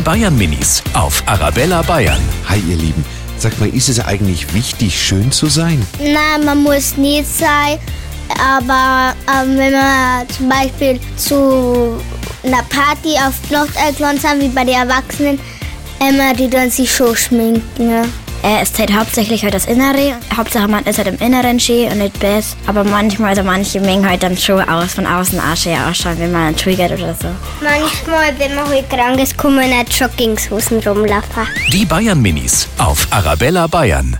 Die Bayern Minis auf Arabella Bayern. Hi ihr Lieben, sag mal, ist es eigentlich wichtig, schön zu sein? Nein, man muss nicht sein, aber ähm, wenn man zum Beispiel zu einer Party auf Flucht eingeladen sind, wie bei den Erwachsenen, immer die dann sich schon schminken. Ja. Er ist halt hauptsächlich halt das Innere. Hauptsache man ist halt im Inneren schön und nicht best. Aber manchmal, also manche mengen halt dann schon aus, von außen auch schön ausschauen, wenn man triggert oder so. Manchmal, wenn man halt krank ist, kann man in Joggingshosen rumlaufen. Die Bayern Minis auf Arabella Bayern.